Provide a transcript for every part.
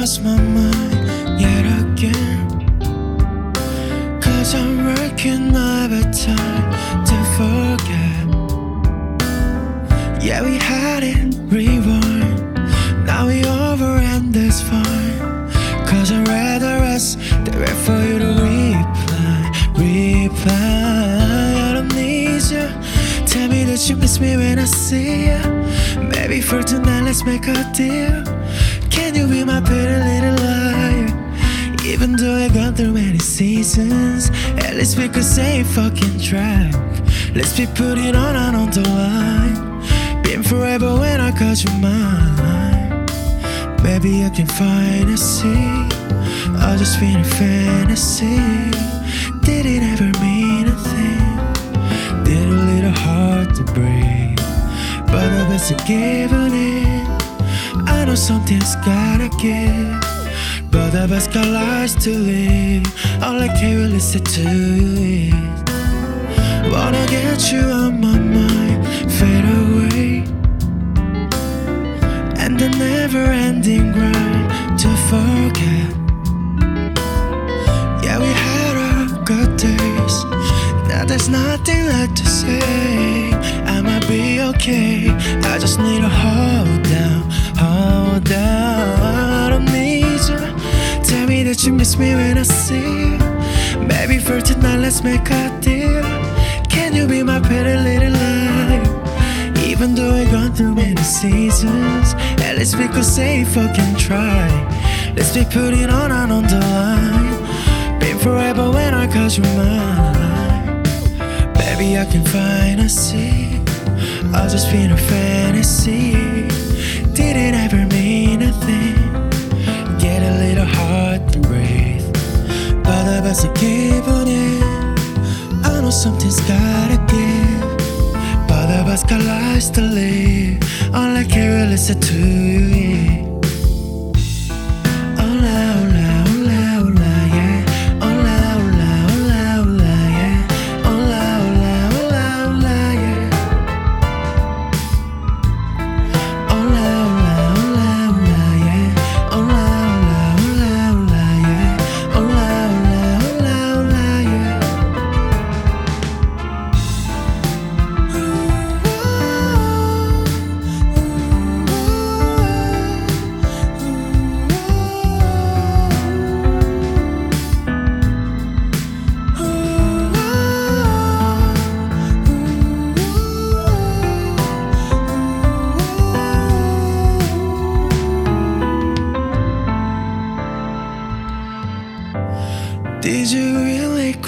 cross my mind yet again. Cause I'm working time to forget. Yeah, we had it, rewind. Now we over and it's fine. Cause I'd rather rest than wait for you to reply, reply. I don't need you. Tell me that you miss me when I see you. Maybe for tonight, let's make a deal. Can you be my pretty little liar? Even though I've gone through many seasons, at least we could say fucking track. Let's be putting on and on the line. Been forever when I caught you mine. Maybe I can find a sea. I'll just be a fantasy. Did it ever mean a thing? Did a little hard to breathe, but the best of giving in. I know something's gotta give. But best got lives to live. All I care is listen to you. is, Wanna get you on my mind, fade away. And the never ending grind to forget. Yeah, we had our good days. Now there's nothing left to say. I'ma be okay. I just need a hold down, hold down. I don't need you. Tell me that you miss me when I see you. Maybe for tonight, let's make a deal. Can you be my pretty little liar? Even though I've gone through many seasons, at least we could say fucking try. Let's be putting on and on the line. Been forever when I called you mine. Baby, I can find a sea. I'll just be in a fantasy. Did it ever mean a thing? Get a little hard to breathe. But the best I keep on it. I know something's gotta give. But best got lives to live. All I is listen to you.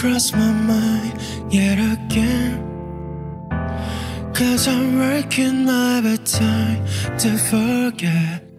Cross my mind yet again? Cause I'm working my time to forget.